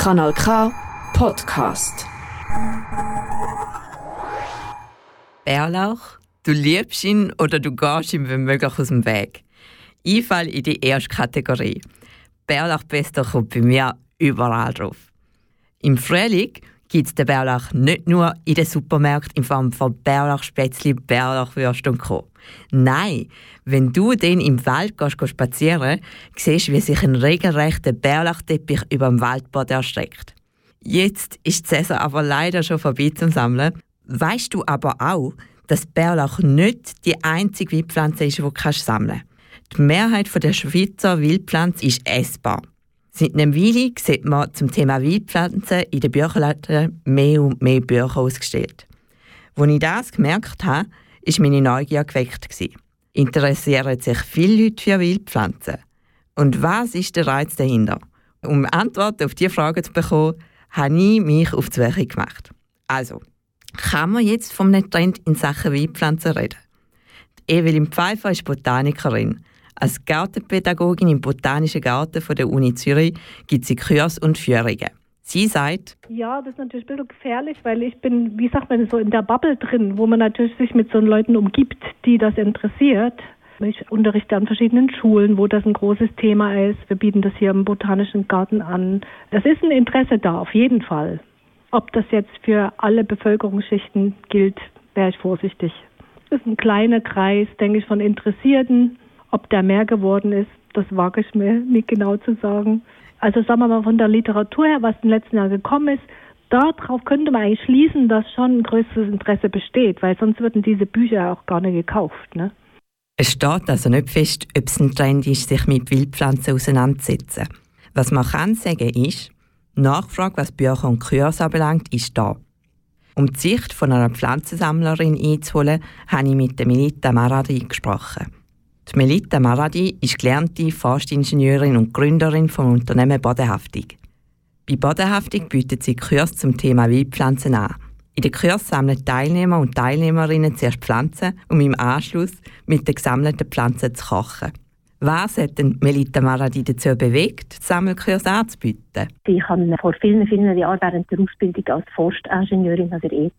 Kanal K Podcast. Bärlauch, du liebst ihn oder du gehst ihm wenn möglich aus dem Weg. Ich falle in die erste Kategorie. Bärlauchpesto kommt bei mir überall drauf. Im Frühling gibt es den Bärlauch nicht nur in den Supermärkten in Form von Bärlauchspätzli, Bärlauchwürste und Co. Nein, wenn du den im Wald gehst, spazieren siehst du, wie sich ein regelrechter Bärlauchteppich über dem Waldboden erstreckt. Jetzt ist die Saison aber leider schon vorbei zum Sammeln. Weißt du aber auch, dass Bärlauch nicht die einzige Wildpflanze ist, die du sammeln kannst. Die Mehrheit der Schweizer Wildpflanzen ist essbar. Seit einem Weile sieht man zum Thema Wildpflanzen in den Bücherläden mehr und mehr Bücher ausgestellt. Als ich das gemerkt habe, war meine Neugier geweckt. Interessieren sich viele Leute für Wildpflanzen? Und was ist der Reiz dahinter? Um Antworten auf diese Frage zu bekommen, habe ich mich auf die Suche gemacht. Also, kann man jetzt vom Trend in Sachen Wildpflanzen reden? Evelyn Pfeiffer ist Botanikerin. Als Gartenpädagogin im Botanischen Garten der Uni Zürich gibt sie Kurs und Führungen. Sie sagt, ja, das ist natürlich ein bisschen gefährlich, weil ich bin, wie sagt man, so in der Bubble drin, wo man natürlich sich mit so Leuten umgibt, die das interessiert. Ich unterrichte an verschiedenen Schulen, wo das ein großes Thema ist. Wir bieten das hier im Botanischen Garten an. Es ist ein Interesse da, auf jeden Fall. Ob das jetzt für alle Bevölkerungsschichten gilt, wäre ich vorsichtig. Es ist ein kleiner Kreis, denke ich, von Interessierten. Ob der mehr geworden ist, das wage ich mir nicht genau zu sagen. Also sagen wir mal von der Literatur her, was im letzten Jahr gekommen ist, darauf könnte man eigentlich schließen, dass schon ein größeres Interesse besteht, weil sonst würden diese Bücher auch gar nicht gekauft. Ne? Es steht also nicht fest, ob es ein Trend ist, sich mit Wildpflanzen auseinanderzusetzen. Was man kann sagen ist, Nachfrage, was Bücher und Kurse anbelangt, ist da. Um die Sicht von einer Pflanzensammlerin einzuholen, habe ich mit der Melita Maradi gesprochen. Die Melita Maradi ist gelernte Forstingenieurin und Gründerin vom Unternehmen Bodenhaftung. Bei Bodenhaftung bietet sie Kurs zum Thema Wildpflanzen an. In den Kurs sammeln Teilnehmer und Teilnehmerinnen zuerst Pflanzen, um im Anschluss mit den gesammelten Pflanzen zu kochen. Was hat denn Melita Maradi dazu bewegt, Sammelkurs anzubieten? Ich habe vor vielen, vielen Jahren während der Ausbildung als Forstingenieurin an der ETH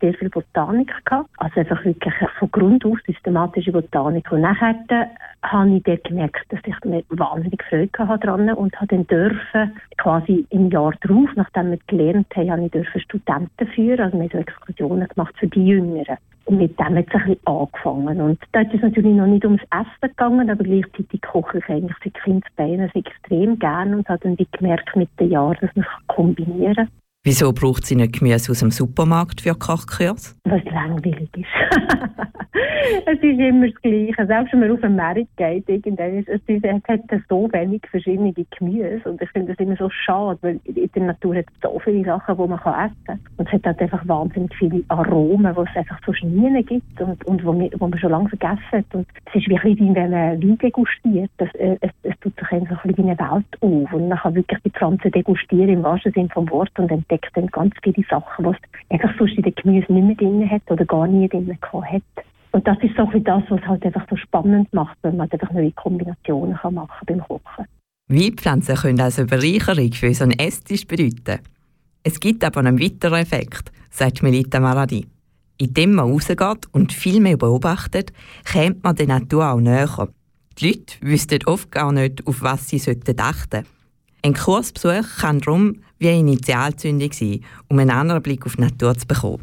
sehr viel Botanik gehabt. Also einfach wirklich von Grund aus systematische Botanik. Und nachher äh, habe ich dort gemerkt, dass ich mir wahnsinnig Freude hatte und habe dann dürfen, quasi im Jahr darauf, nachdem wir gelernt haben, habe ich dürfen Studenten führen. Also wir haben so Exkursionen gemacht für die Jüngeren. Mit dem hat es ein bisschen angefangen. Und da ist es natürlich noch nicht ums Essen gegangen, aber gleichzeitig koche ich eigentlich seit Kindesbeinen extrem gerne und habe dann gemerkt mit den Jahren, dass man es kombinieren kann. Wieso braucht sie nicht Gemüse aus dem Supermarkt für Kochkurs? Was langweilig ist. es ist immer das Gleiche. Selbst wenn man auf den Markt geht, irgendwann ist, es, es hat so wenig verschiedene Gemüse. Und ich finde das immer so schade, weil in der Natur hat es so viele Sachen, die man essen kann. Und es hat halt einfach wahnsinnig viele Aromen, die es einfach so nie gibt und, und wo, wir, wo man schon lange vergessen hat. Und es ist wie wenn man Wein degustiert. Das, äh, es, es tut sich einfach wie eine Welt auf. Und man kann wirklich die Pflanze degustieren im wahrsten Sinne vom Wort und entdeckt dann ganz viele Sachen, es einfach sonst in den Gemüse nicht mehr drin hat oder gar nie drin hat. Und das ist so wie das, was halt einfach so spannend macht, wenn man einfach neue Kombinationen kann machen beim Kochen. Wildpflanzen können also Bereicherung für unseren Esstisch bedeuten. Es gibt aber einen weiteren Effekt, sagt Melita Maradi. Indem man rausgeht und viel mehr beobachtet, kommt man der Natur auch näher. Die Leute wüssten oft gar nicht, auf was sie achten sollten. Ein Kursbesuch kann darum wie eine Initialzündung sein, um einen anderen Blick auf die Natur zu bekommen.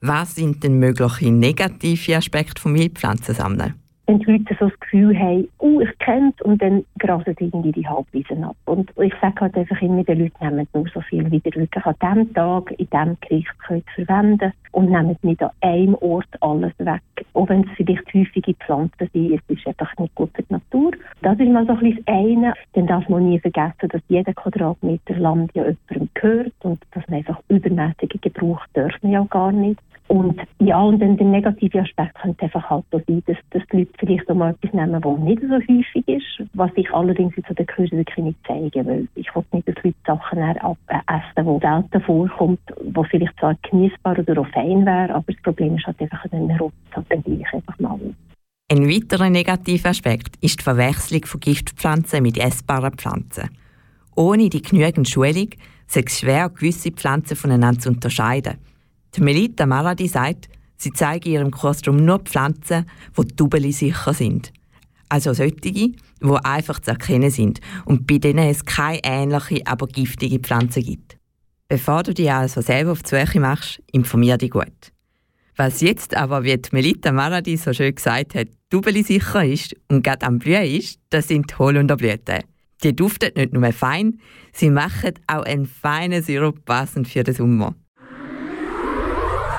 Was sind denn mögliche negative Aspekte vom Wildpflanzensammeln? Wenn die Leute so das Gefühl haben, oh, ich kenne es, und dann grasen sie irgendwie die Halbwiesen ab. Und ich sage halt einfach immer, die Leute nehmen nur so viel, wie ihr wirklich an diesem Tag, in diesem Gericht könnt verwenden und nehmen nicht an einem Ort alles weg. Auch wenn es vielleicht häufige Pflanzen sind, es ist einfach nicht gut für die Natur. Das ist mal so ein bisschen das eine. Dann darf man nie vergessen, dass jeder Quadratmeter Land ja jemandem gehört und dass man einfach übermäßige Gebrauch dürfen ja gar nicht. Und ja, und dann der negative Aspekt könnte einfach halt so sein, dass, dass die Leute vielleicht auch mal etwas nehmen, was nicht so häufig ist, was ich allerdings jetzt an Kursen wirklich nicht zeigen will. Ich will nicht, dass Leute Sachen äh, essen, die selten vorkommt, wo vielleicht zwar genießbar oder auch fein wäre, aber das Problem ist halt einfach, dann rutzt halt dann gleich einfach mal Ein weiterer negativer Aspekt ist die Verwechslung von Giftpflanzen mit essbaren Pflanzen. Ohne die genügend Schulung sei es schwer, gewisse Pflanzen voneinander zu unterscheiden. Die Melita Maradi sagt, sie zeige in ihrem Kurs darum nur Pflanzen, die Tubeli sicher sind. Also solche, die einfach zu erkennen sind und bei denen es keine ähnliche, aber giftige Pflanzen gibt. Bevor du dich also selber auf die Suche machst, informier dich gut. Was jetzt aber, wie die Melita Maradi so schön gesagt hat, Tubeli sicher ist und gerade am Blühen ist, das sind die Holunderblüten. Die duften nicht nur fein, sie machen auch einen feinen Sirup passend für den Sommer.